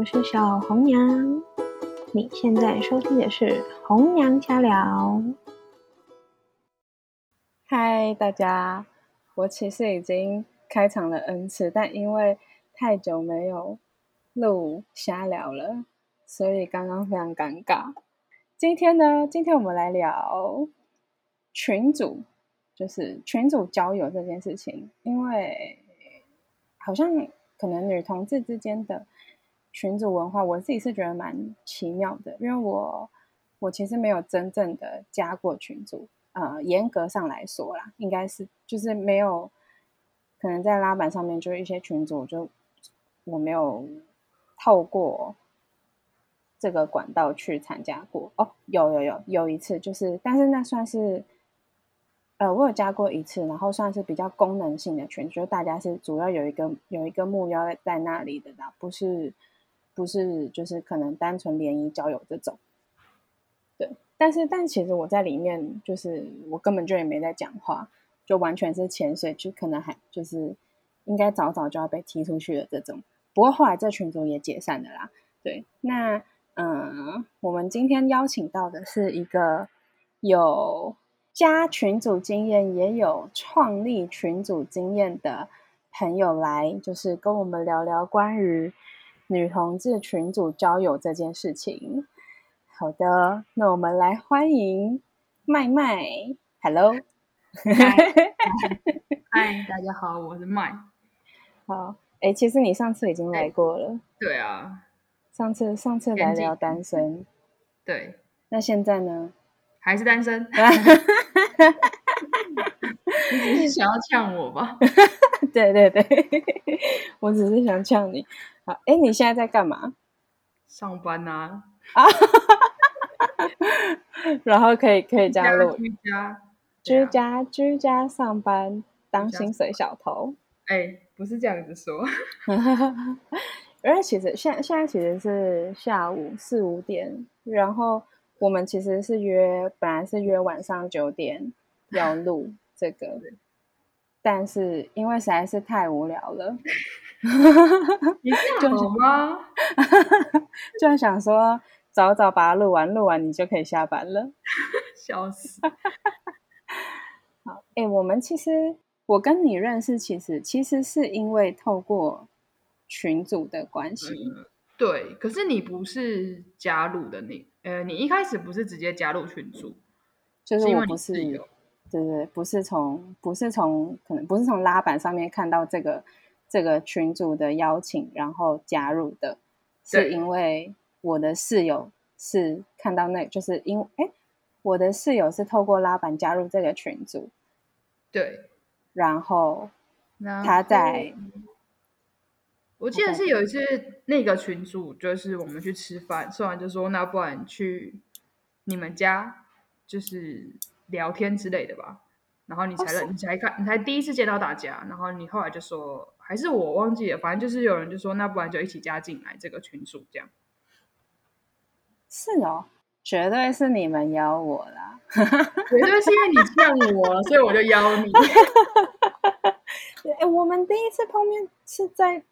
我是小红娘。你现在收听的是红娘家聊。嗨，大家，我其实已经开场了 N 次，但因为太久没有录瞎聊了，所以刚刚非常尴尬。今天呢，今天我们来聊群主，就是群主交友这件事情，因为好像可能女同志之间的。群组文化，我自己是觉得蛮奇妙的，因为我我其实没有真正的加过群组，呃，严格上来说啦，应该是就是没有，可能在拉板上面就是一些群组，就我没有透过这个管道去参加过。哦，有有有有一次，就是但是那算是，呃，我有加过一次，然后算是比较功能性的群，就大家是主要有一个有一个目标在那里的啦，不是。不是，就是可能单纯联谊交友这种，对。但是，但其实我在里面，就是我根本就也没在讲话，就完全是潜水，就可能还就是应该早早就要被踢出去的这种。不过后来这群组也解散了啦。对，那嗯，我们今天邀请到的是一个有加群组经验，也有创立群组经验的朋友来，就是跟我们聊聊关于。女同志群组交友这件事情，好的，那我们来欢迎麦麦，Hello，嗨，大家好，我是麦。好，哎，其实你上次已经来过了，对啊，上次上次来聊单身，对，那现在呢？还是单身？你只是想要呛我吧？对对对，我只是想呛你。哎，你现在在干嘛？上班啊。啊，然后可以可以加入居家居家居家上班当薪水小偷。哎，不是这样子说。因为其实现现在其实是下午四五点，然后我们其实是约本来是约晚上九点要录这个，但是因为实在是太无聊了。你这样好吗？就想说早早把它录完，录完你就可以下班了。笑死！好，哎，我们其实我跟你认识，其实其实是因为透过群组的关系。对，可是你不是加入的你，呃，你一开始不是直接加入群组，就是我不是，对对，不是从不是从可能不是从拉板上面看到这个。这个群主的邀请，然后加入的，是因为我的室友是看到那，就是因哎，我的室友是透过拉板加入这个群组，对，然后他在，我记得是有一次那个群主就是我们去吃饭，吃完就说那不然去你们家就是聊天之类的吧，然后你才认，你才看，你才第一次见到大家，然后你后来就说。还是我忘记了，反正就是有人就说，那不然就一起加进来这个群组，这样。是哦，绝对是你们邀我啦，绝对是因为你呛我，所以我就邀你。哎，我们第一次碰面是在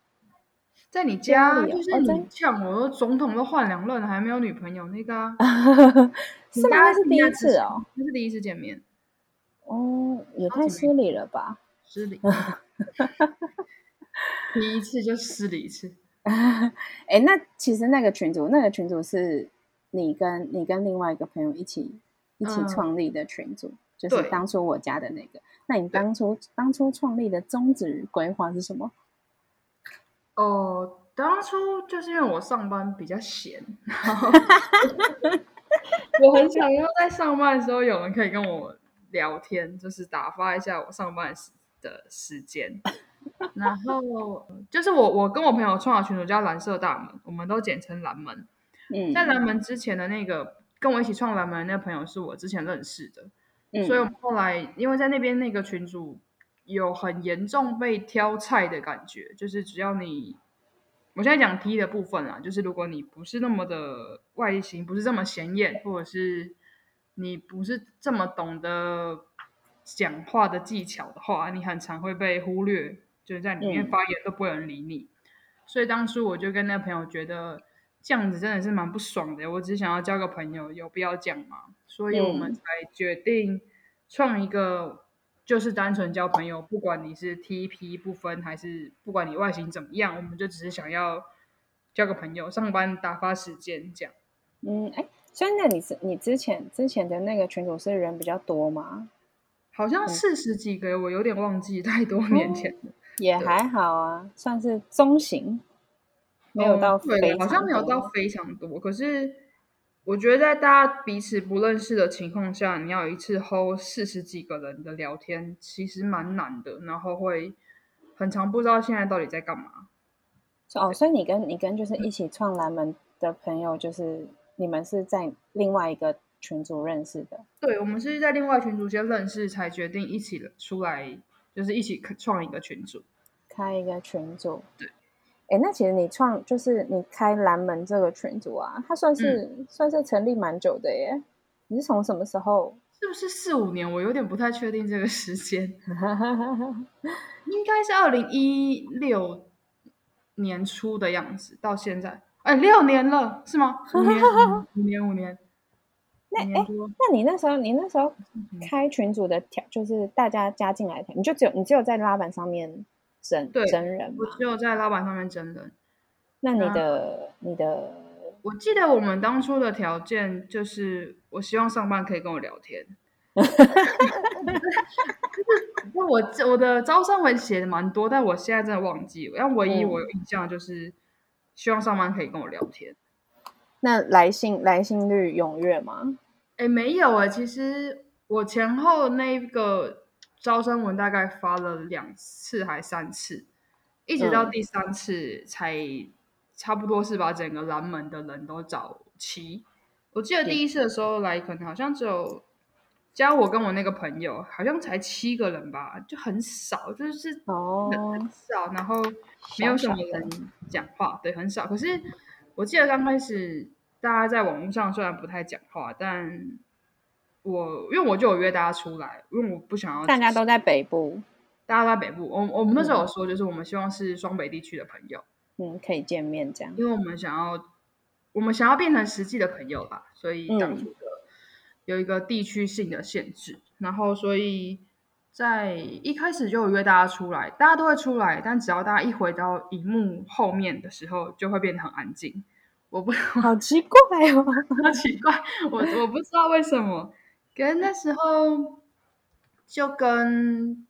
在你家，就是你呛我说总统都换两任了，还没有女朋友那个啊？是吗？那是第一次哦，那是第一次见面。哦，也太失礼了吧？失礼。第一次就失了一次，哎，那其实那个群主，那个群主是你跟你跟另外一个朋友一起一起创立的群组，就是当初我加的那个。那你当初当初创立的宗旨规划是什么？哦，当初就是因为我上班比较闲，我很想要在上班的时候有人可以跟我聊天，就是打发一下我上班时的时间。然后就是我，我跟我朋友创好群组叫蓝色大门，我们都简称蓝门。嗯，在蓝门之前的那个跟我一起创蓝门的那个朋友是我之前认识的，所以我们后来因为在那边那个群组有很严重被挑菜的感觉，就是只要你，我现在讲 T 的部分啊，就是如果你不是那么的外形，不是这么显眼，或者是你不是这么懂得讲话的技巧的话，你很常会被忽略。就是在里面发言都不会有人理你，所以当初我就跟那朋友觉得这样子真的是蛮不爽的。我只想要交个朋友，有必要这样吗？所以我们才决定创一个，就是单纯交朋友，不管你是 TP 不分，还是不管你外形怎么样，我们就只是想要交个朋友，上班打发时间这样。嗯，哎，所以那你是你之前之前的那个群主是人比较多吗？好像四十几个，我有点忘记，太多年前了。也还好啊，算是中型，没有到对，好像没有到非常多。可是我觉得在大家彼此不认识的情况下，你要一次 hold 四十几个人的聊天，其实蛮难的。然后会很长，不知道现在到底在干嘛。哦，所以你跟你跟就是一起创蓝门的朋友，就是你们是在另外一个群组认识的？对，我们是在另外群组先认识，才决定一起出来。就是一起创一个群组，开一个群组。对，哎，那其实你创就是你开蓝门这个群组啊，它算是算是成立蛮久的耶。你是从什么时候？是不是四五年？我有点不太确定这个时间。应该是二零一六年初的样子，到现在，哎，六年了，是吗？五年，五年，五年。那哎，那你那时候，你那时候开群组的条，就是大家加进来，你就只有你只有在拉板上面真真人，我只有在拉板上面真人。那你的你的，我记得我们当初的条件就是，我希望上班可以跟我聊天。那我我的招生文写的蛮多，但我现在真的忘记了。但唯一我有印象就是，希望上班可以跟我聊天。那来信来信率踊跃吗？哎，没有哎。其实我前后那个招生文大概发了两次还三次，一直到第三次才差不多是把整个蓝门的人都找齐。我记得第一次的时候来，可能好像只有加我跟我那个朋友，好像才七个人吧，就很少，就是哦很少，然后没有什么人讲话，对，很少。可是。我记得刚开始大家在网络上虽然不太讲话，但我因为我就有约大家出来，因为我不想要大家都在北部，大家都在北部。我我们那时候有说，就是我们希望是双北地区的朋友，嗯，可以见面这样，因为我们想要我们想要变成实际的朋友吧，所以当初的有一个地区性的限制，然后所以在一开始就有约大家出来，大家都会出来，但只要大家一回到荧幕后面的时候，就会变得很安静。我不好 奇怪哦，好奇怪，我我不知道为什么。可是那时候就跟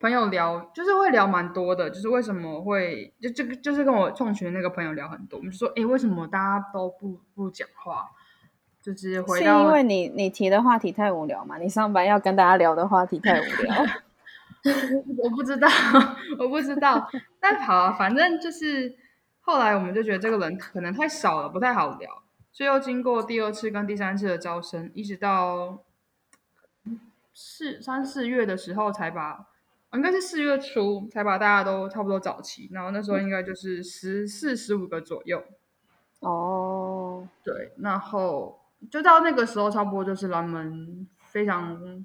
朋友聊，就是会聊蛮多的，就是为什么会就这个就是跟我创群那个朋友聊很多，我们就说，哎，为什么大家都不不讲话？就是回到是因为你你提的话题太无聊嘛？你上班要跟大家聊的话题太无聊？我不知道，我不知道。但好，反正就是。后来我们就觉得这个人可能太少了，不太好聊，所以又经过第二次跟第三次的招生，一直到四三四月的时候才把，应该是四月初才把大家都差不多找齐，然后那时候应该就是十四十五个左右。哦，对，然后就到那个时候，差不多就是他们非常。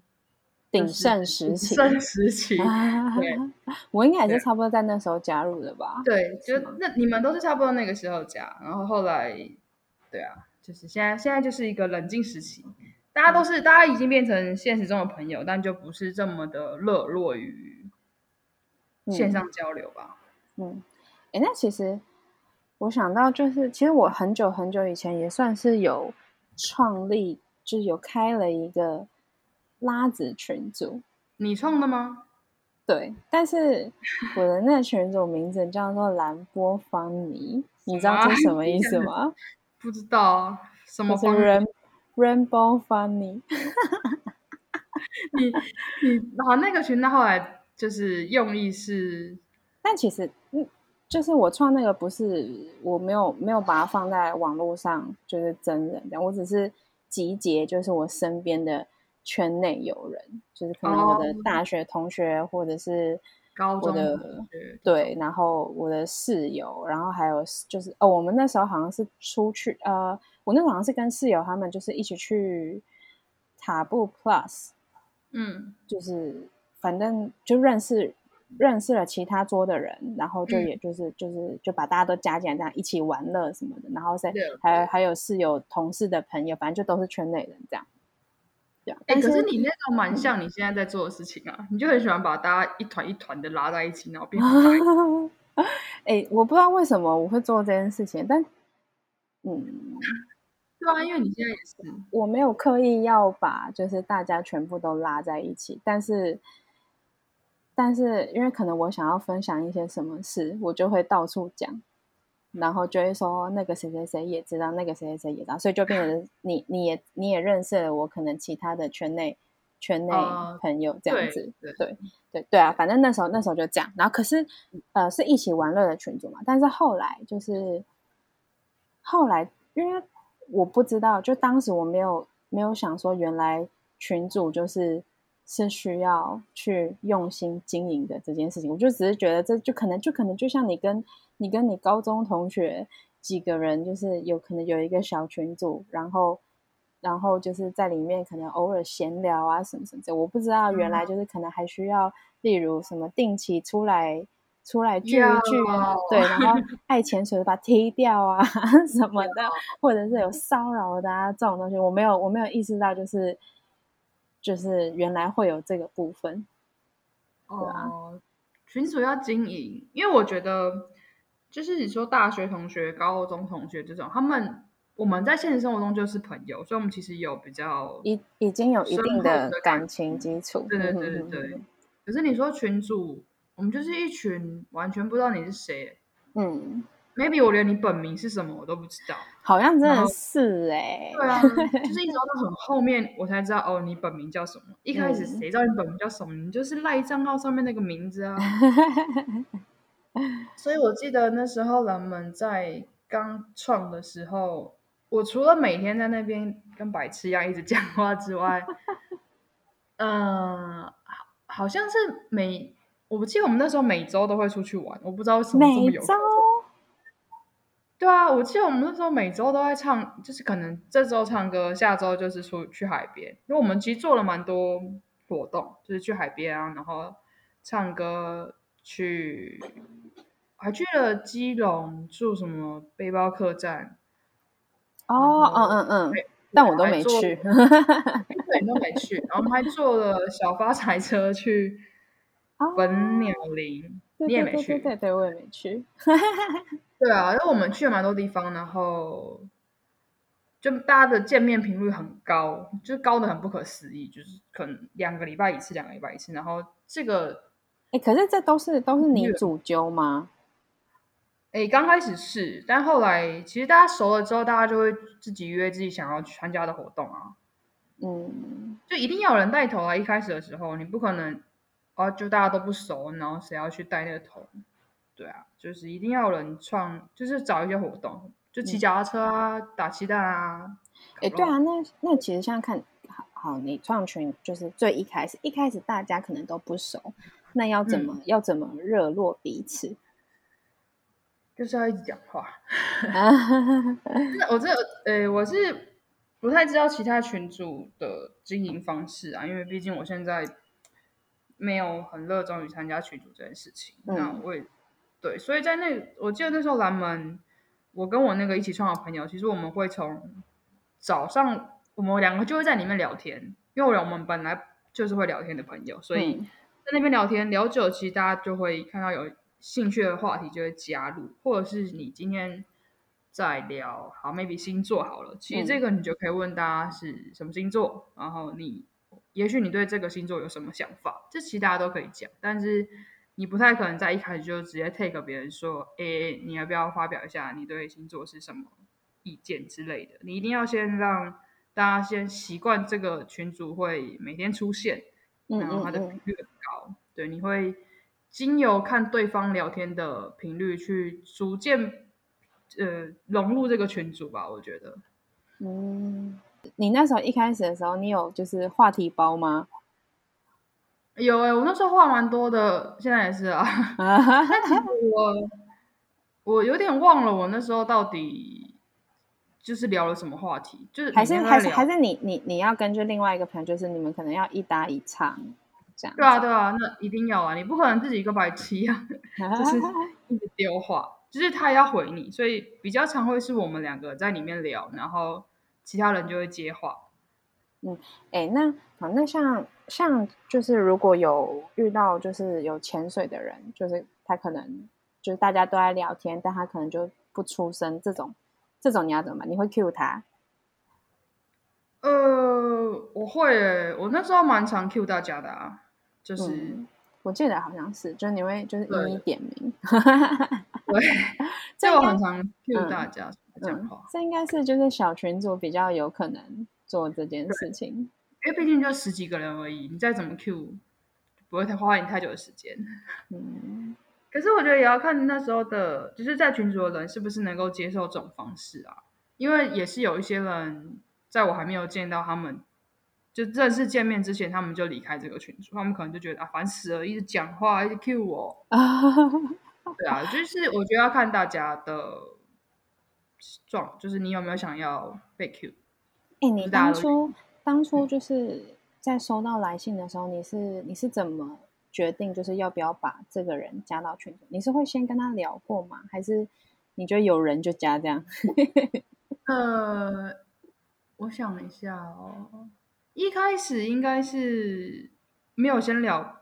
鼎盛时期，鼎盛时期，对，我应该也是差不多在那时候加入的吧？对，就那你们都是差不多那个时候加，然后后来，对啊，就是现在，现在就是一个冷静时期，大家都是，大家已经变成现实中的朋友，但就不是这么的热络于线上交流吧？嗯，哎，那其实我想到，就是其实我很久很久以前也算是有创立，就是有开了一个。拉子群组，你创的吗？对，但是我的那群组名字叫做蓝波方尼，你知道这什么意思吗？不知道，什么是 rain rainbow funny？你你好，那个群，那后来就是用意是，但其实嗯，就是我创那个不是，我没有没有把它放在网络上，就是真人这样，我只是集结，就是我身边的。圈内友人，就是可能我的大学同学，或者是高中的对，然后我的室友，然后还有就是哦，我们那时候好像是出去呃，我那时候好像是跟室友他们就是一起去塔布 Plus，嗯，就是反正就认识认识了其他桌的人，然后就嗯。也就是就是就把大家都加进来，这样一起玩乐什么的，然后还有还有室友、同事的朋友，反正就都是圈内人这样。对啊，哎、但可是你那种蛮像你现在在做的事情啊，你就很喜欢把大家一团一团的拉在一起，然后变很大一团哎、我不知道为什么我会做这件事情，但嗯，对啊，因为你现在也是，我没有刻意要把就是大家全部都拉在一起，但是但是因为可能我想要分享一些什么事，我就会到处讲，然后就会说那个谁谁谁也知道，那个谁谁谁也知道，所以就变成 你你也你也认识了我可能其他的圈内圈内哦朋友这样对子，对对对对啊，反正那时候那时候就这样，然后可是呃是一起玩乐的群组嘛，但是后来就是后来因为我不知道，就当时我没有没有想说原来群主就是是需要去用心经营的这件事情，我就只是觉得这就可能就可能就像你跟你跟你高中同学几个人，就是有可能有一个小群组，然后。然后就是在里面可能偶尔闲聊啊什么什么的，我不知道原来就是可能还需要，例如什么定期出来出来聚一聚啊，对，然后 爱潜水的把它踢掉啊什么的，或者是有骚扰的啊这种东西，我没有我没有意识到，就是就是原来会有这个部分。啊哦，群主要经营，因为我觉得就是你说大学同学、高中同学这种，他们我们在现实生活中就是朋友，所以我们其实有比较已已经有一定的的感情基础，对对嗯对对对。可是你说群主，我们就是一群完全不知道你是谁嗯，，maybe 我连你本名是什么我都不知道。好像真的是哎、对啊，就是一直到很后面我才知道哦，你本名叫什么。一开始嗯谁知道你本名叫什么？你就是赖账号上面那个名字啊。所以我记得那时候人们在刚创的时候，我除了每天在那边跟白痴一样一直讲话之外，嗯、好好像是每我不记得我们那时候每周都会出去玩，我不知道为什么这么有每周对啊，我记得我们那时候每周都在唱，就是可能这周唱歌，下周就是出去海边，因为我们其实做了蛮多活动，就是去海边啊，然后唱歌，去还去了基隆住什么背包客栈，哦，嗯嗯嗯，但我都没去。对，你都没去，然后我们还坐了小发财车去哦本鸟林，对你也没去对对对，对对，我也没去。对啊，因为我们去了蛮多地方，然后就大家的见面频率很高，就是高的很不可思议，就是可能两个礼拜一次，两个礼拜一次。然后这个，哎，可是这都是都是你主揪吗？诶，刚开始是，但后来其实大家熟了之后，大家就会自己约自己想要去参加的活动啊，嗯，就一定要有人带头啊。一开始的时候，你不可能哦，就大家都不熟，然后谁要去带那个头？对啊，就是一定要有人创，就是找一些活动，就骑脚踏车啊，打鸡蛋啊。哎，对啊，那那其实像看好好，你创群就是最一开始，一开始大家可能都不熟，那要怎么、要怎么热络彼此？就是要一直讲话。我这呃，我是不太知道其他群主的经营方式啊，因为毕竟我现在没有很热衷于参加群组这件事情。嗯那我也对，所以在那我记得那时候蓝门，我跟我那个一起创的朋友，其实我们会从早上我们两个就会在里面聊天，因为我们本来就是会聊天的朋友，所以嗯在那边聊天聊久，其实大家就会看到有兴趣的话题就会加入，或者是你今天在聊好 maybe 星座好了，其实这个你就可以问大家是什么星座，然后你也许你对这个星座有什么想法，这其实大家都可以讲，但是你不太可能在一开始就直接 take 别人说，诶，你要不要发表一下你对星座是什么意见之类的？你一定要先让大家先习惯这个群组会每天出现，嗯然后它的嗯频率很高，对，你会经由看对方聊天的频率去逐渐呃融入这个群组吧，我觉得。嗯，你那时候一开始的时候，你有就是话题包吗？有哎、我那时候话蛮多的，现在也是啊。啊，但其实我我有点忘了，我那时候到底就是聊了什么话题，就是还是还是还是你你你要根据另外一个朋友，就是你们可能要一搭一唱这样。对啊，对啊，那一定要啊！你不可能自己一个白痴啊，就是一直丢话，就是他要回你，所以比较常会是我们两个在里面聊，然后其他人就会接话。嗯，哎，那好，那像像就是如果有遇到就是有潜水的人，就是他可能就是大家都在聊天，但他可能就不出声，这种这种你要怎么办？你会 cue 他？呃，我会，我那时候蛮常 cue 大家的啊，就是我记得好像是，就是你会就是一一点名，对，这我很常 cue 大家讲话，这应该是就是小群组比较有可能。做这件事情，因为毕竟就十几个人而已，你再怎么 Q，不会太花你太久的时间。嗯，可是我觉得也要看那时候的，就是在群组的人是不是能够接受这种方式啊？因为也是有一些人，在我还没有见到他们，就正式见面之前，他们就离开这个群组，他们可能就觉得啊烦死了，一直讲话，一直 Q 我。对啊，就是我觉得要看大家的状，就是你有没有想要被 Q。哎，你当初当初就是在收到来信的时候，你是你是怎么决定就是要不要把这个人加到群组？你是会先跟他聊过吗？还是你觉得有人就加这样？呃，我想一下哦，一开始应该是没有先聊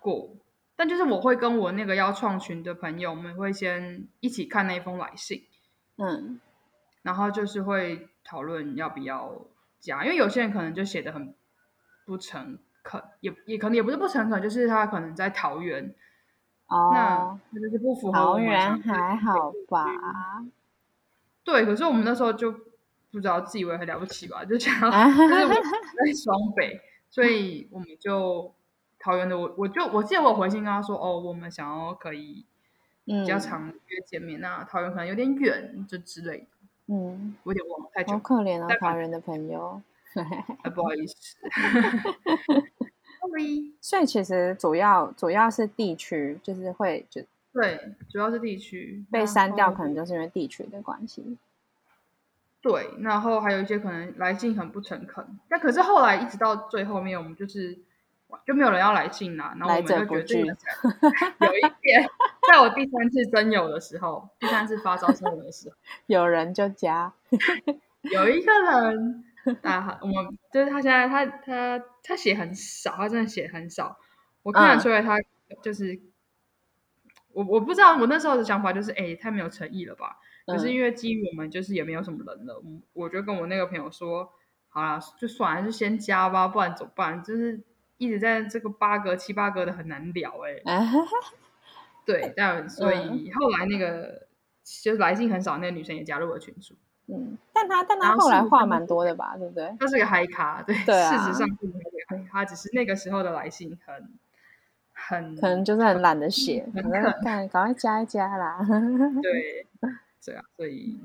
过，但就是我会跟我那个要创群的朋友们会先一起看那封来信，嗯，然后就是会。讨论要不要加，因为有些人可能就写的很不诚恳，也也可能也不是不诚恳，就是他可能在桃园哦，那就是不符合桃园还好吧？对，可是我们那时候就不知道自以为很了不起吧，就想就是我 在双北，所以我们就桃园的我我就我记得我回信跟他说哦，我们想要可以比较常约见面，那桃园可能有点远，就之类的。嗯，我有点忘了，太久。好可怜啊，桃园的朋友。不好意思。所以其实主要主要是地区，就是会就对，主要是地区被删掉，可能就是因为地区的关系。对，然后还有一些可能来信很不诚恳，但可是后来一直到最后面，我们就是就没有人要来信啦，然后我们就觉得 有一点。在我第三次真有的时候，第三次发招生的时候，有人就加，有一个人啊，我们就是他现在他他他写很少，他真的写很少，我看得出来他就是我我不知道我那时候的想法就是哎太没有诚意了吧，可是因为基于我们就是也没有什么人了，我就跟我那个朋友说，好了就算了就先加吧，不然怎么办？就是一直在这个八格七八格的很难聊哎。对，但所以后来那个就是来信很少，那个女生也加入了群组。嗯，但她但她后来话蛮多的吧，对不对？她是个嗨咖，对，事实上是个嗨咖，只是那个时候的来信很很可能就是很懒得写，赶快赶快加一加啦。对，对啊，所以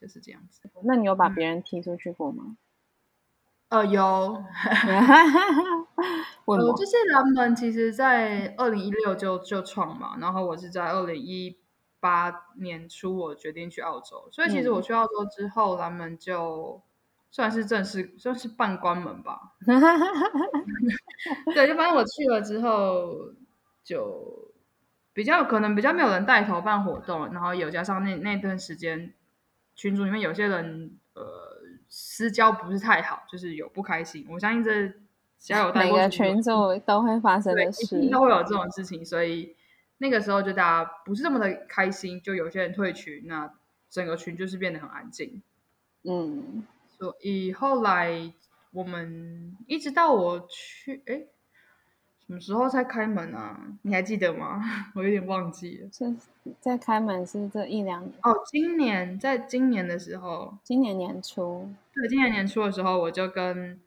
就是这样子。那你有把别人踢出去过吗？呃，有，我就是蓝门，其实，在二零一六就就创嘛，然后我是在二零一八年初我决定去澳洲，所以其实我去澳洲之后，蓝门就算是正式算是半关门吧。对，就反正我去了之后，就比较可能比较没有人带头办活动，然后有加上那那段时间群组里面有些人呃。私交不是太好，就是有不开心。我相信这只要有每个群组都会发生的事，都会有这种事情。所以那个时候就大家不是这么的开心，就有些人退群，那整个群就是变得很安静。嗯，所以后来我们一直到我去，哎。什么时候才开门啊？你还记得吗？我有点忘记了。是在开门是这一两年哦。今年在今年的时候，今年年初，对，今年年初的时候，我就跟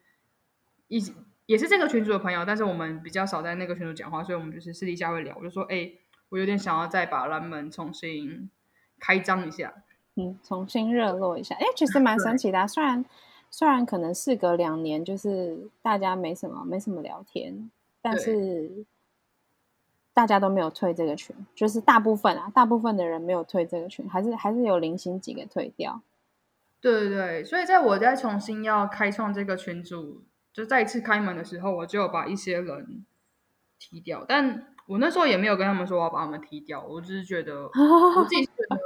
一也是这个群主的朋友，但是我们比较少在那个群主讲话，所以我们就是私底下会聊。我就说，哎，我有点想要再把蓝门重新开张一下，嗯，重新热络一下。哎，其实蛮神奇的，虽然虽然可能事隔两年，就是大家没什么没什么聊天。但是大家都没有退这个群，就是大部分啊，大部分的人没有退这个群，还是还是有零星几个退掉。对对对，所以在我在重新要开创这个群组就再一次开门的时候，我就把一些人踢掉，但我那时候也没有跟他们说我要把他们踢掉，我只是觉得我自己觉得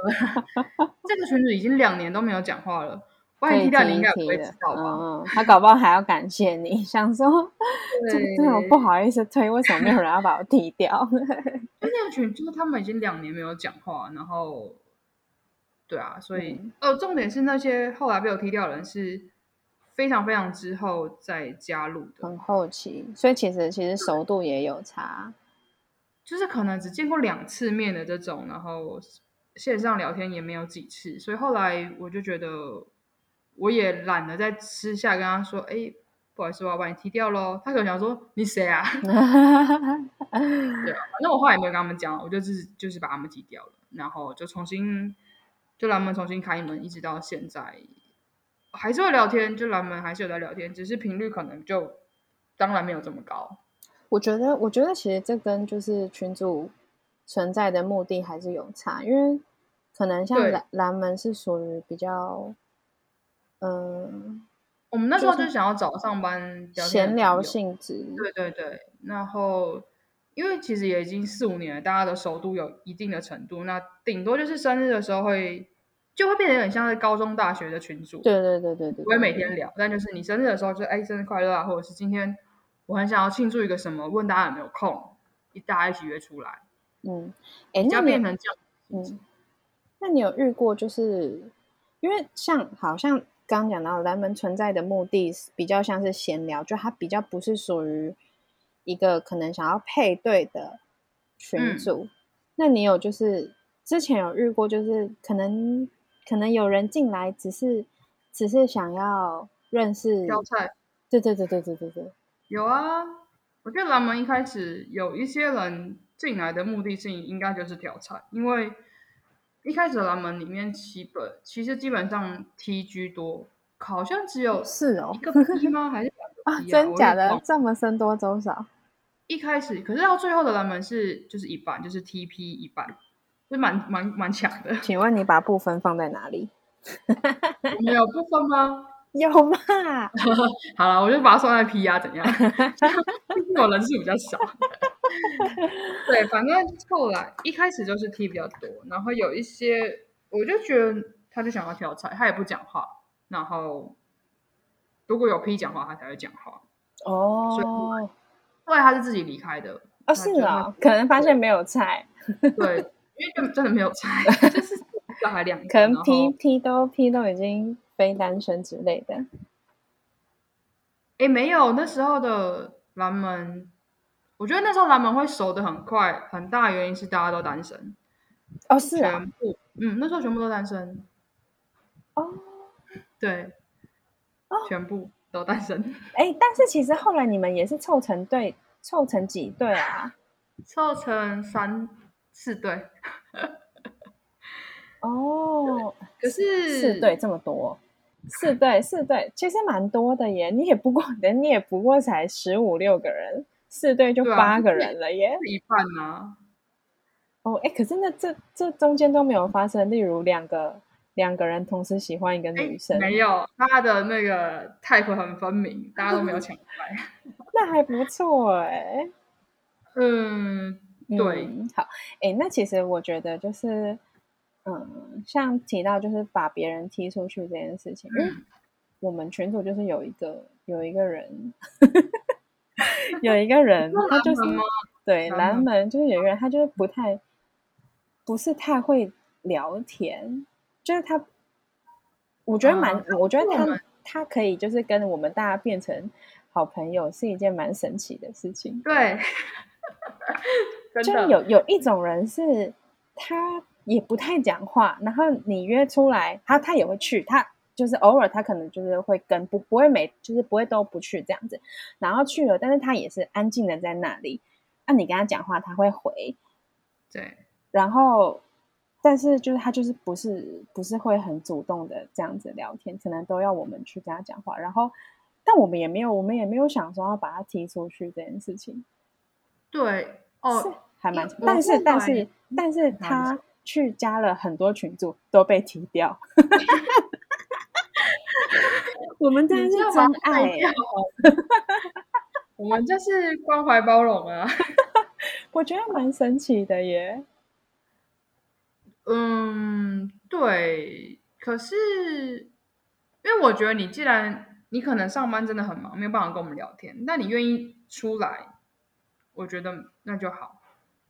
这个群主已经两年都没有讲话了，把你踢掉你应该不会知道吧？嗯，他搞不好还要感谢你，想说 对对我不好意思推，为什么没有人要把我踢掉？就那个群，就是他们已经两年没有讲话，然后，对啊，所以、嗯呃，重点是那些后来被我踢掉的人是非常非常之后再加入的，很后期，所以其实其实熟度也有差。就是可能只见过两次面的这种，然后线上聊天也没有几次，所以后来我就觉得我也懒得在私下跟他说，哎，不好意思，我要把你踢掉喽。他可能想说你谁啊？对啊，反正我后来也没有跟他们讲，我就是就是把他们踢掉了，然后就重新就蓝门重新开门，一直到现在还是会聊天，就蓝门还是有在聊天，只是频率可能就当然没有这么高。我觉得，我觉得其实这跟就是群主存在的目的还是有差，因为可能像对蓝蓝门是属于比较，嗯、我们那时候就就是想要找上班闲聊性质。对对对，然后因为其实也已经四五年了，大家的熟度有一定的程度，那顶多就是生日的时候会就会变得有点像是高中、大学的群组，对对对对对，不会每天聊，但就是你生日的时候就哎生日快乐啊，或者是今天我很想要庆祝一个什么，问大家有没有空，一大家一起约出来，嗯，哎，那你变成这样。嗯，那你有遇过就是因为像好像刚刚讲到蓝门存在的目的是比较像是闲聊，就它比较不是属于一个可能想要配对的群嗯。组。那你有就是之前有遇过，就是可能可能有人进来只是只是想要认识，挑菜。对对对对对对对，有啊，我觉得蓝门一开始有一些人进来的目的性应该就是挑菜，因为一开始的蓝门里面七本其实基本上 T 居多，好像只有是哦一个 P 吗？还是两 啊，个 P 真假的这么僧多粥少？一开始，可是到最后的蓝门是就是一半，就是 TP 一半，就蛮蛮蛮强的。请问你把部分放在哪里？没有部分吗？有吗？好了，我就把它算在 P 啊，怎样？我人数比较少。对，反正后来一开始就是 T 比较多，然后有一些我就觉得他就想要挑菜，他也不讲话，然后如果有 P 讲话，他才会讲话。哦，后来他是自己离开的，哦，是啊，可能发现没有菜，对，因为就真的没有菜，就是小孩两个，可能 P P 都 P 都已经非单身之类的。诶，没有，那时候的蓝门，我觉得那时候蓝门会熟的很快，很大原因是大家都单身，哦，是啊，全部，嗯，那时候全部都单身，哦，对，全部都单身，哎，但是其实后来你们也是凑成队，凑成几队啊？凑成三四对，哦，可是四队这么多，四队四队其实蛮多的耶。你也不过，人 你也不过才十五六个人，四队就八个人了耶。是一半啊，哦，哎，可是那这这中间都没有发生，例如两个两个人同时喜欢一个女生，没有，他的那个 type 很分明，大家都没有抢出来，那还不错哎。嗯，对嗯，好，哎，那其实我觉得就是，嗯，像提到就是把别人踢出去这件事情，因为嗯。我们群组就是有一个有一个人，有一个人，他就是对南门，就是有一个人，他就是不太不是太会聊天，就是他，我觉得蛮，啊我觉得他他可以就是跟我们大家变成好朋友，是一件蛮神奇的事情。对，真就的有有一种人是他也不太讲话，然后你约出来，他他也会去，他就是偶尔他可能就是会跟不不会每就是不会都不去这样子，然后去了，但是他也是安静的在那里，那、你跟他讲话他会回，对。然后但是就是他就是不是不是会很主动的这样子聊天，可能都要我们去跟他讲话，然后但我们也没有我们也没有想说要把他踢出去这件事情。对是哦，还蛮，但是但是但是他去加了很多群组都被踢掉，我们当然是真爱，我们就是关怀包容啊。我觉得蛮神奇的耶。嗯，对。可是，因为我觉得你既然你可能上班真的很忙，没有办法跟我们聊天，那你愿意出来，我觉得那就好。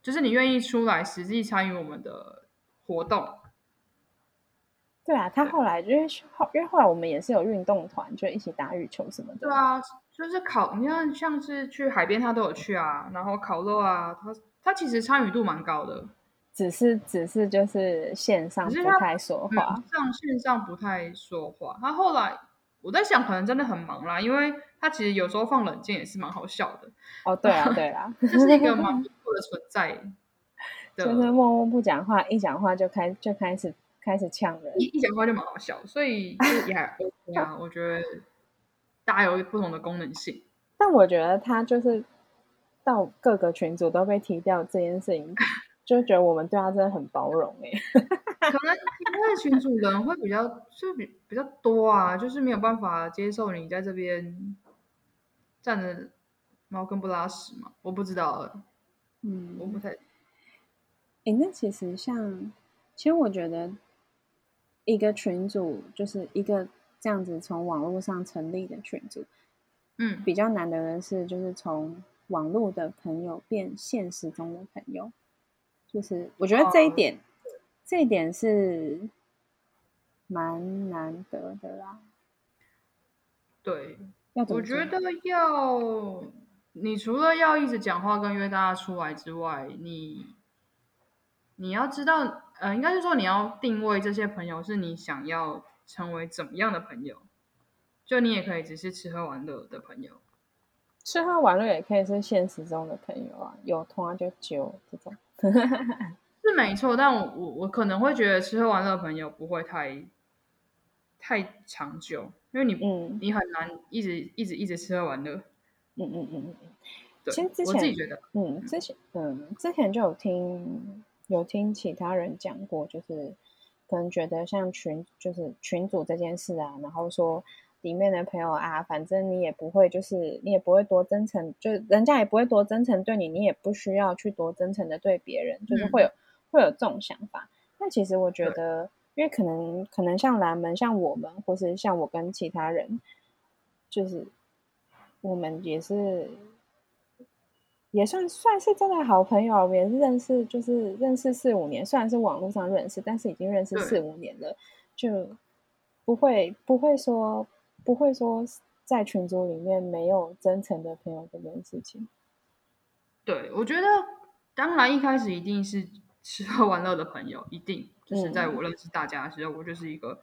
就是你愿意出来实际参与我们的活动。对啊，他后来因为后因为后来我们也是有运动团，就一起打羽球什么的。对啊，就是烤，你看像是去海边，他都有去啊。然后烤肉啊，他他其实参与度蛮高的。只是只是就是线上不太说话，上线上不太说话。他后来我在想，可能真的很忙啦，因为他其实有时候放冷箭也是蛮好笑的。哦，对啊，对啊，这是一个蛮不错的存在。就是默默不讲话，一讲话就开就开始。开始呛人，一一讲话就蛮好笑，所以也还 OK 啊。我觉得大家有不同的功能性，但我觉得他就是到各个群组都被踢掉这件事情，就觉得我们对他真的很包容哎。可能因为群主人会比较就比比较多啊，就是没有办法接受你在这边站着猫跟不拉屎嘛，我不知道，嗯，我不太。哎，那其实像，其实我觉得。一个群组就是一个这样子从网络上成立的群组，嗯，比较难的人是就是从网络的朋友变现实中的朋友，就是我觉得这一点，这一点是蛮难得的啦。对，要我觉得要你除了要一直讲话跟约大家出来之外，你你要知道。呃，应该是说你要定位这些朋友是你想要成为怎么样的朋友，就你也可以只是吃喝玩乐的朋友，吃喝玩乐也可以是现实中的朋友啊，有通啊就揪这种，是没错。但我我我可能会觉得吃喝玩乐朋友不会太太长久，因为你嗯你很难一直一直一直吃喝玩乐，嗯嗯嗯嗯嗯，其实之前我自己觉得，嗯之前嗯之前就有听。有听其他人讲过，就是可能觉得像群，就是群主这件事啊，然后说里面的朋友啊，反正你也不会，就是你也不会多真诚，就人家也不会多真诚对你，你也不需要去多真诚的对别人，就是会有会有这种想法。那其实我觉得，因为可能可能像蓝门，像我们，或是像我跟其他人，就是我们也是。也算算是真的好朋友，也是认识，就是认识四五年。虽然是网络上认识，但是已经认识四五年了，就不会不会说不会说在群组里面没有真诚的朋友这件事情。对，我觉得当然一开始一定是吃喝玩乐的朋友，一定就是在我认识大家的时候，我就是一个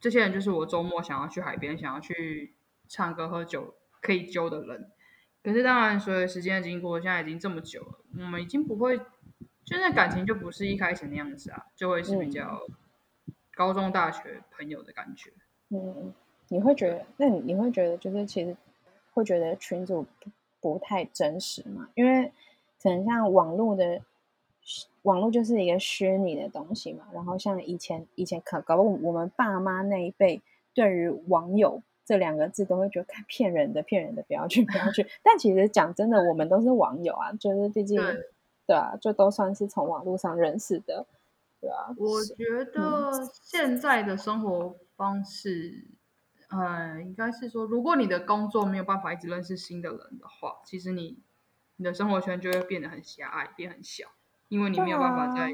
这些人，就是我周末想要去海边，想要去唱歌喝酒可以揪的人。可是当然，随着时间的经过，现在已经这么久了，我们已经不会，现在感情就不是一开始那样子啊，就会是比较高中、大学朋友的感觉。嗯，你会觉得，那你你会觉得，就是其实会觉得群主不太真实嘛？因为可能像网络的，网络就是一个虚拟的东西嘛。然后像以前以前可搞不，我们爸妈那一辈对于网友。这两个字都会觉得看骗人的，骗人的，不要去，不要去。但其实讲真的，我们都是网友啊，就是毕竟，对啊，就都算是从网络上认识的，对啊。我觉得现在的生活方式，呃，应该是说，如果你的工作没有办法一直认识新的人的话，其实你你的生活圈就会变得很狭隘，变很小，因为你没有办法在，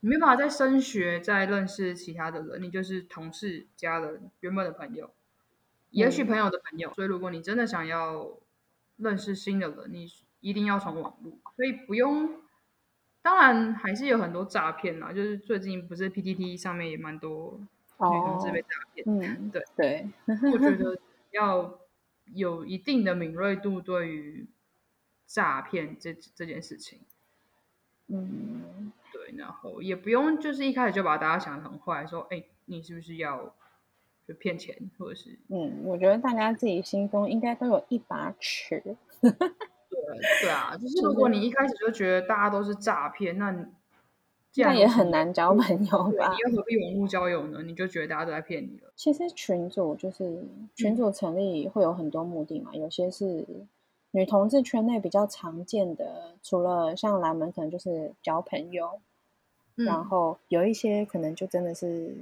你没办法在升学，再认识其他的人，你就是同事、家人、原本的朋友。也许朋友的朋友，所以如果你真的想要认识新的人，你一定要从网络，所以不用。当然还是有很多诈骗啦，就是最近不是 PTT 上面也蛮多女同志被诈骗。嗯，对对。我觉得要有一定的敏锐度，对于诈骗这这件事情。嗯，对，然后也不用就是一开始就把大家想的很坏，说哎，你是不是要？骗钱，或者是嗯，我觉得大家自己心中应该都有一把尺。对对啊，就是如果你一开始就觉得大家都是诈骗，那既然但也很难交朋友吧你？又何必网络交友呢？你就觉得大家都在骗你了。其实群组就是群组成立会有很多目的嘛，有些是女同志圈内比较常见的，除了像蓝门可能就是交朋友，然嗯，后有一些可能就真的是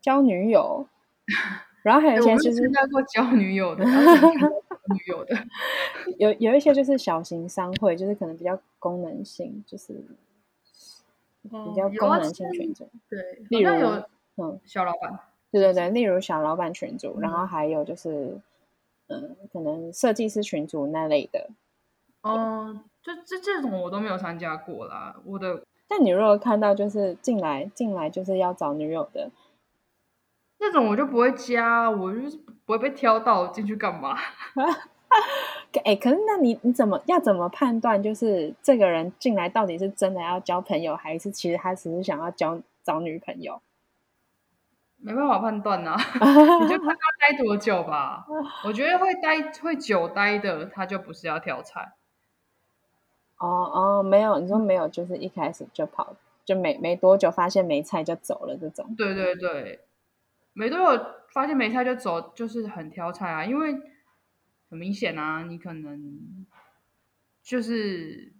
交女友，然后还有一些就是参加过交女友的，女友的？有有一些就是小型商会，就是可能比较功能性，就是比较功能性群组，对，例如有嗯，小老板，对对对，例如小老板群组，然嗯后还有就是嗯，可能设计师群组那类的。哦，就这这种我都没有参加过啦。我的但你如果看到就是进来进来就是要找女友的，那种我就不会加，我就是不会被挑到进去干嘛？哎，可是那你你怎么要怎么判断，就是这个人进来到底是真的要交朋友，还是其实他只是想要交找女朋友？没办法判断呐、你就看他待多久吧。我觉得会待会久待的，他就不是要挑菜。哦哦，没有，你说没有，就是一开始就跑，就没没多久发现没菜就走了这种。对对对，没多久发现没菜就走，就是很挑菜啊，因为很明显啊，你可能就是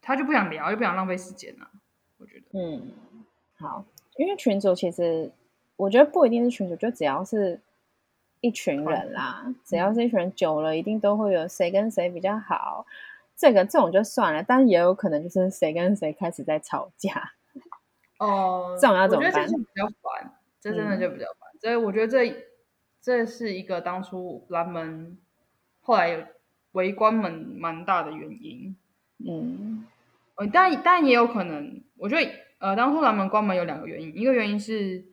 他就不想聊，又不想浪费时间啊。我觉得，嗯，好，因为群主其实我觉得不一定是群主，就只要是一群人啦，只要是一群人久了，一定都会有谁跟谁比较好。这个这种就算了，但也有可能就是谁跟谁开始在吵架。哦、这种要怎么办我觉得这是比较烦，这真的嗯就比较烦。所以我觉得这这是一个当初蓝门后来有围观门蛮大的原因。嗯。呃，但但也有可能，我觉得呃，当初蓝门关门有两个原因，一个原因是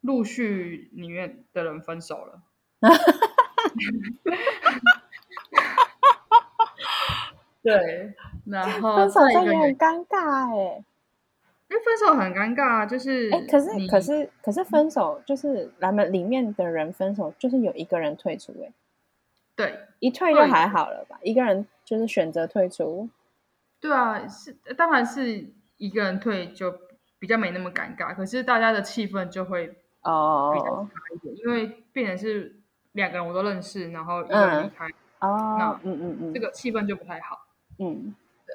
陆续里面的人分手了，对，然后分手再一这也很尴尬哎、因为分手很尴尬啊，就是哎、可是可是可是分手就是咱们里面的人分手，就是有一个人退出哎、对一退就还好了吧？一个人就是选择退出，对啊，是当然是一个人退就比较没那么尴尬，可是大家的气氛就会比较哦差一点，因为变成是两个人我都认识，然后一个人离嗯开，哦那，嗯嗯嗯，这个气氛就不太好。嗯对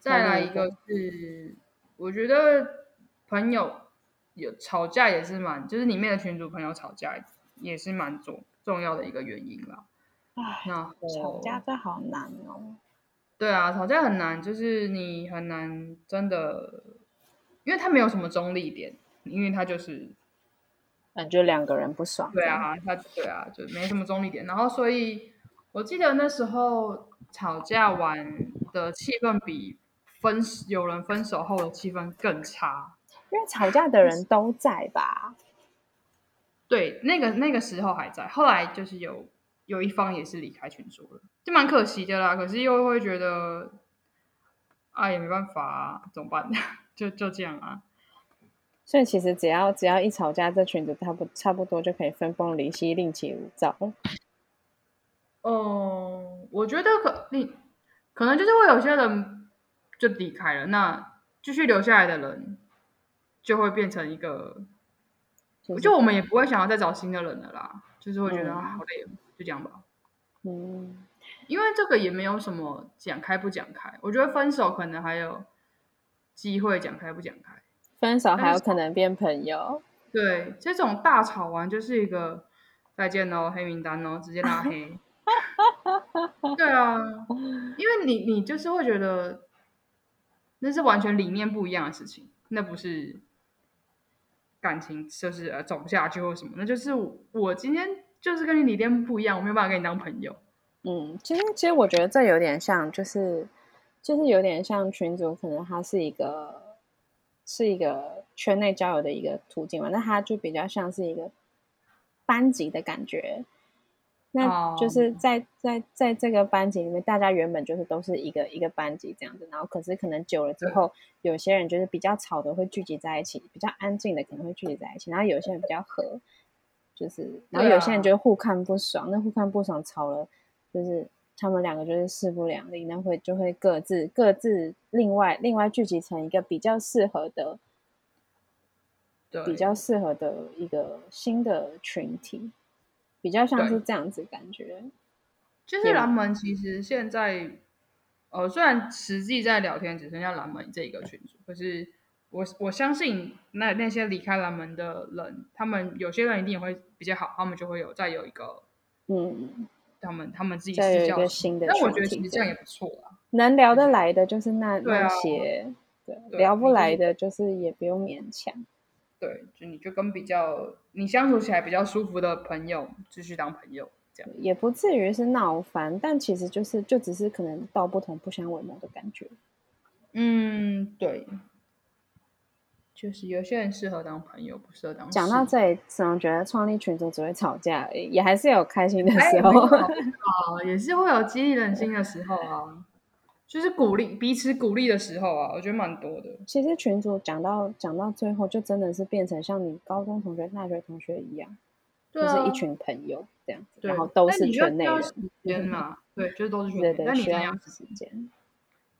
再来一个是，我觉得朋友有吵架也是蛮，就是里面的群主朋友吵架也是蛮重重要的一个原因啦。唉，然后吵架这好难哦。对啊，吵架很难，就是你很难真的，因为他没有什么中立点，因为他就是感觉两个人不爽。对，啊，他对啊，就没什么中立点。然后所以我记得那时候吵架完的气氛比分有人分手后的气氛更差。因为吵架的人都在吧？对，那个那个时候还在，后来就是有有一方也是离开群组了，就蛮可惜的啦。可是又会觉得，啊，也没办法啊，怎么办？就就这样啊。所以其实只要只要一吵架，这群组差不差不多就可以分崩离析、另起炉灶。哦，我觉得可你可能就是会有些人就离开了，那继续留下来的人就会变成一个，就我们也不会想要再找新的人了啦，就是会觉得、嗯啊好累哦，就这样吧。嗯，因为这个也没有什么讲开不讲开，我觉得分手可能还有机会讲开不讲开。分手还有可能变朋友。对，这种大吵完就是一个再见哦，黑名单哦，直接拉黑。对啊，因为你你就是会觉得那是完全理念不一样的事情，那不是感情，就是呃走不下去或什么，那就是我今天就是跟你理念不一样，我没有办法跟你当朋友。嗯，其实其实我觉得这有点像，就是就是有点像群组，可能它是一个是一个圈内交友的一个途径嘛，那它就比较像是一个班级的感觉。那哦。就是在在在这个班级里面，大家原本就是都是一个一个班级这样子，然后可是可能久了之后，有些人就是比较吵的会聚集在一起，比较安静的可能会聚集在一起，然后有些人比较和，就是然后有些人就互看不爽，那互看不爽吵了，就是他们两个就是势不两立，那会就会各自各自另外另外聚集成一个比较适合的。比较适合的一个新的群体，比较像是这样子感觉。就是蓝门其实现在，呃，虽然实际在聊天只剩下蓝门这一个群组，可是我我相信那那些离开蓝门的人，他们有些人一定也会比较好，他们就会有再有一个，嗯，他们他们自己再有一个新的，但我觉得其实这样也不错啊。能聊得来的就是那那些，对，聊不来的就是也不用勉强。对，就你就跟比较你相处起来比较舒服的朋友继续当朋友，这样也不至于是闹翻，但其实就是就只是可能道不同不相为谋的感觉。嗯，对，就是有些人适合当朋友，不适合当。讲到这里，只能觉得创立群组只会吵架，也还是有开心的时候啊，也是会有激励人心的时候啊。就是鼓励彼此鼓励的时候啊，我觉得蛮多的。其实群主讲到讲到最后，就真的是变成像你高中同学、大学同学一样，就是一群朋友这样子，然后都是圈内人。时间嘛，对，就是都是圈内。但你要时间，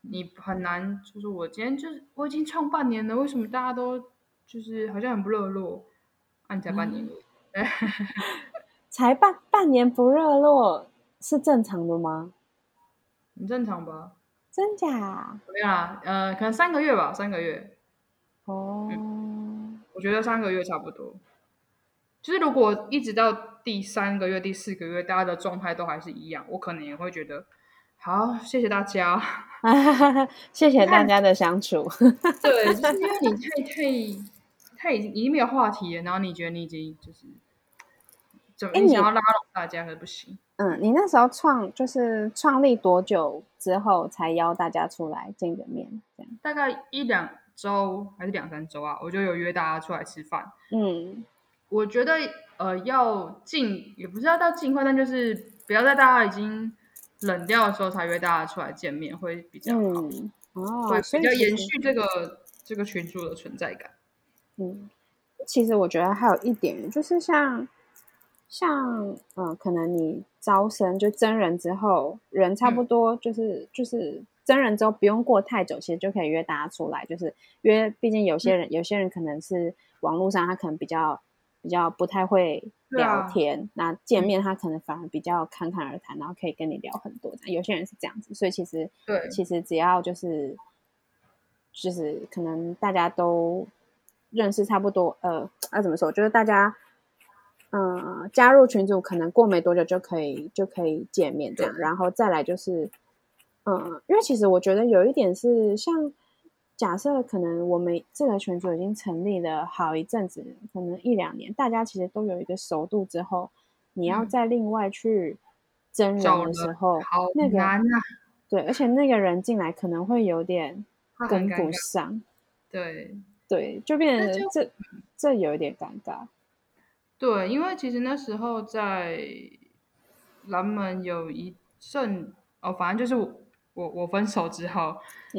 你很难。就是我今天就是我已经创半年了，为什么大家都就是好像很不热络？啊，你才半年，才半半年不热络是正常的吗？很正常吧。真假？没有啊，呃，可能三个月吧，三个月。哦，我觉得三个月差不多。就是如果一直到第三个月、第四个月，大家的状态都还是一样，我可能也会觉得，好，谢谢大家，谢谢大家的相处。对，就是因为你太太太已经已经没有话题了，然后你觉得你已经就是，怎么你想要拉拢大家，可不行。嗯，你那时候创就是创立多久之后才邀大家出来见个面？这样大概一两周还是两三周啊？我就有约大家出来吃饭。嗯，我觉得呃要尽也不是要到尽快，但就是不要在大家已经冷掉的时候才约大家出来见面，会比较好。哦，会比较延续这个这个群主的存在感。嗯，其实我觉得还有一点就是像。像嗯，可能你招生就真人之后，人差不多就是就是真人之后不用过太久，其实就可以约大家出来，就是约。毕竟有些人有些人可能是网络上他可能比较比较不太会聊天，那见面他可能反而比较侃侃而谈，然后可以跟你聊很多。有些人是这样子，所以其实对，其实只要就是就是可能大家都认识差不多，呃，那怎么说？就是大家。嗯，加入群组可能过没多久就可以就可以见面这样，然后再来就是，嗯，因为其实我觉得有一点是，像假设可能我们这个群组已经成立了好一阵子，可能一两年，大家其实都有一个熟度之后，你要再另外去真人的时候，那个对，而且那个人进来可能会有点跟不上，对。对，就变成这这有一点尴尬。对，因为其实那时候在南门有一阵哦，反正就是我我我分手之后，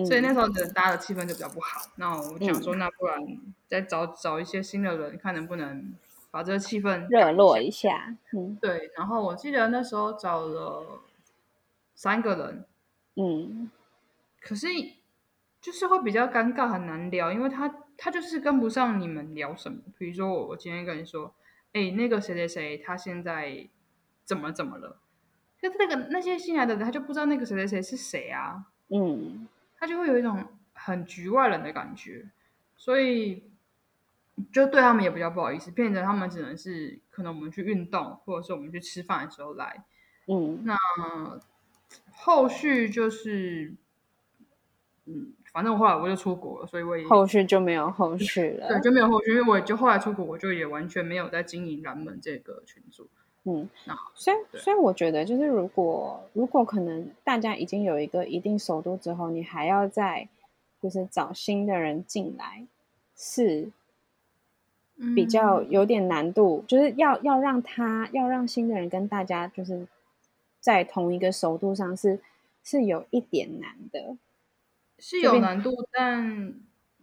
所以那时候的大家的气氛就比较不好。那我想说，那不然再找找一些新的人，看能不能把这个气氛热络一下。嗯，对。然后我记得那时候找了三个人，嗯，可是就是会比较尴尬，很难聊，因为他他就是跟不上你们聊什么。比如说我我今天跟你说。哎，那个谁谁谁，他现在怎么怎么了？就那个那些新来的人，他就不知道那个谁谁谁是谁啊。嗯，他就会有一种很局外人的感觉，所以就对他们也比较不好意思，变成他们只能是可能我们去运动，或者是我们去吃饭的时候来。嗯，那后续就是，嗯。反正我后来我就出国了，所以我也后续就没有后续了。对，就没有后续，因为我就后来出国，我就也完全没有在经营蓝门这个群组。嗯，那好所以所以我觉得，就是如果如果可能，大家已经有一个一定熟度之后，你还要再就是找新的人进来，是比较有点难度，就是要要让他要让新的人跟大家就是在同一个熟度上，是是有一点难的。是有难度，但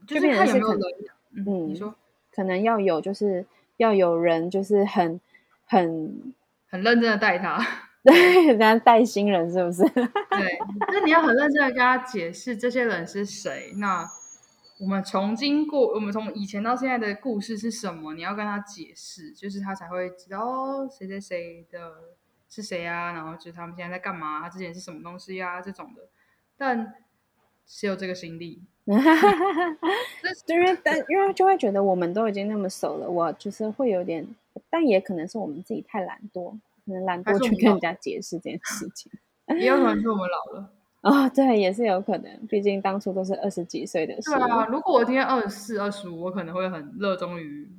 就是看有没有人。嗯，你说可能要有，就是要有人，就是很很很认真的带他。对，人家带新人是不是？对，那你要很认真的跟他解释这些人是谁。那我们从经过，我们从以前到现在的故事是什么？你要跟他解释，就是他才会知道哦，谁谁谁的是谁啊？然后就是他们现在在干嘛？他之前是什么东西啊？这种的。但谁有这个心力？因 为但因为就会觉得我们都已经那么熟了，我就是会有点，但也可能是我们自己太懒惰，可能懒惰去跟人家解释这件事情。也有可能是我们老了啊，对，也是有可能。毕竟当初都是二十几岁的事。对啊，如果我今天二十四、二十五，我可能会很热衷于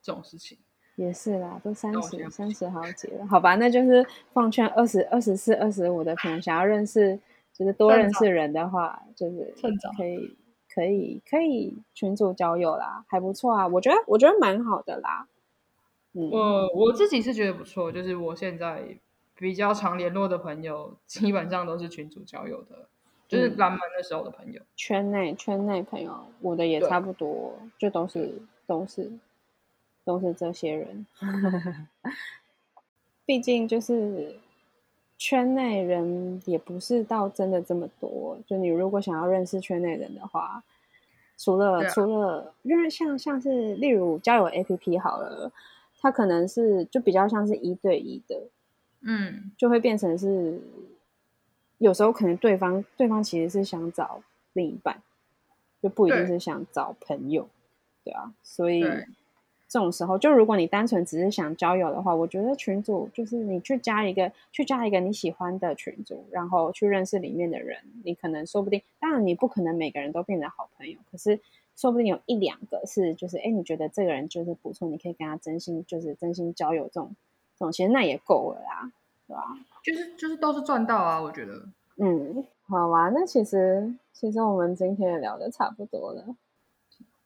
这种事情。也是啦，都三十三十好几了，好吧，那就是奉劝二十二十四、二十五的朋友，想要认识，就是多认识人的话，就是可以。可以可以群主交友啦，还不错啊，我觉得我觉得蛮好的啦。嗯，我我自己是觉得不错，就是我现在比较常联络的朋友，基本上都是群主交友的，就是蓝门的时候的朋友。圈内圈内朋友，我的也差不多，就都是都是都是这些人。毕竟就是。圈内人也不是到真的这么多，就你如果想要认识圈内人的话，除了除了，因为像像是例如交友 A P P 好了，它可能是就比较像是一对一的，嗯，就会变成是有时候可能对方对方其实是想找另一半，就不一定是想找朋友，对啊，所以。这种时候，就如果你单纯只是想交友的话，我觉得群主就是你去加一个，去加一个你喜欢的群组，然后去认识里面的人，你可能说不定，当然你不可能每个人都变成好朋友，可是说不定有一两个是，就是哎，你觉得这个人就是不错，你可以跟他真心，就是真心交友，这种这种其实那也够了啦，对吧？就是就是都是赚到啊，我觉得。嗯，好啊，那其实其实我们今天也聊的差不多了。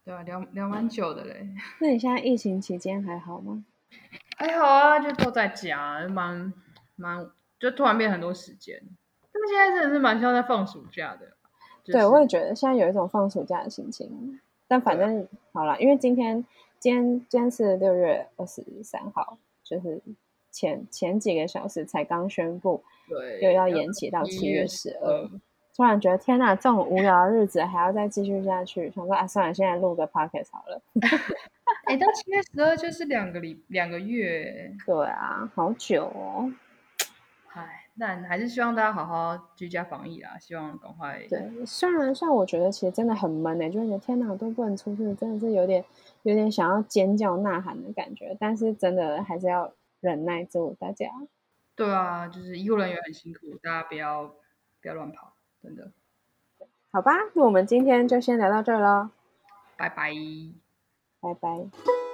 对啊，聊聊蛮久的嘞。那你现在疫情期间还好吗？还好啊，就都在家，蛮蛮，就突然变很多时间。但是现在真的是蛮像在放暑假的。对，我也觉得现在有一种放暑假的心情。但反正好了，因为今天今天今天是六月二十三号，就是前前几个小时才刚宣布，对，又要延期到七月十二。突然觉得天哪，这种无聊的日子还要再继续下去，想说啊，算了，现在录个 podcast 好了。哎，到七月十二就是两个礼两个月。对啊，好久哦。唉，但还是希望大家好好居家防疫啊，希望赶快。对，虽然虽然我觉得其实真的很闷哎，就觉得天哪，都不能出去，真的是有点有点想要尖叫呐喊的感觉。但是真的还是要忍耐住，大家。对啊，就是医护人员很辛苦，大家不要不要乱跑。真的，好吧，那我们今天就先聊到这儿了，拜拜，拜拜。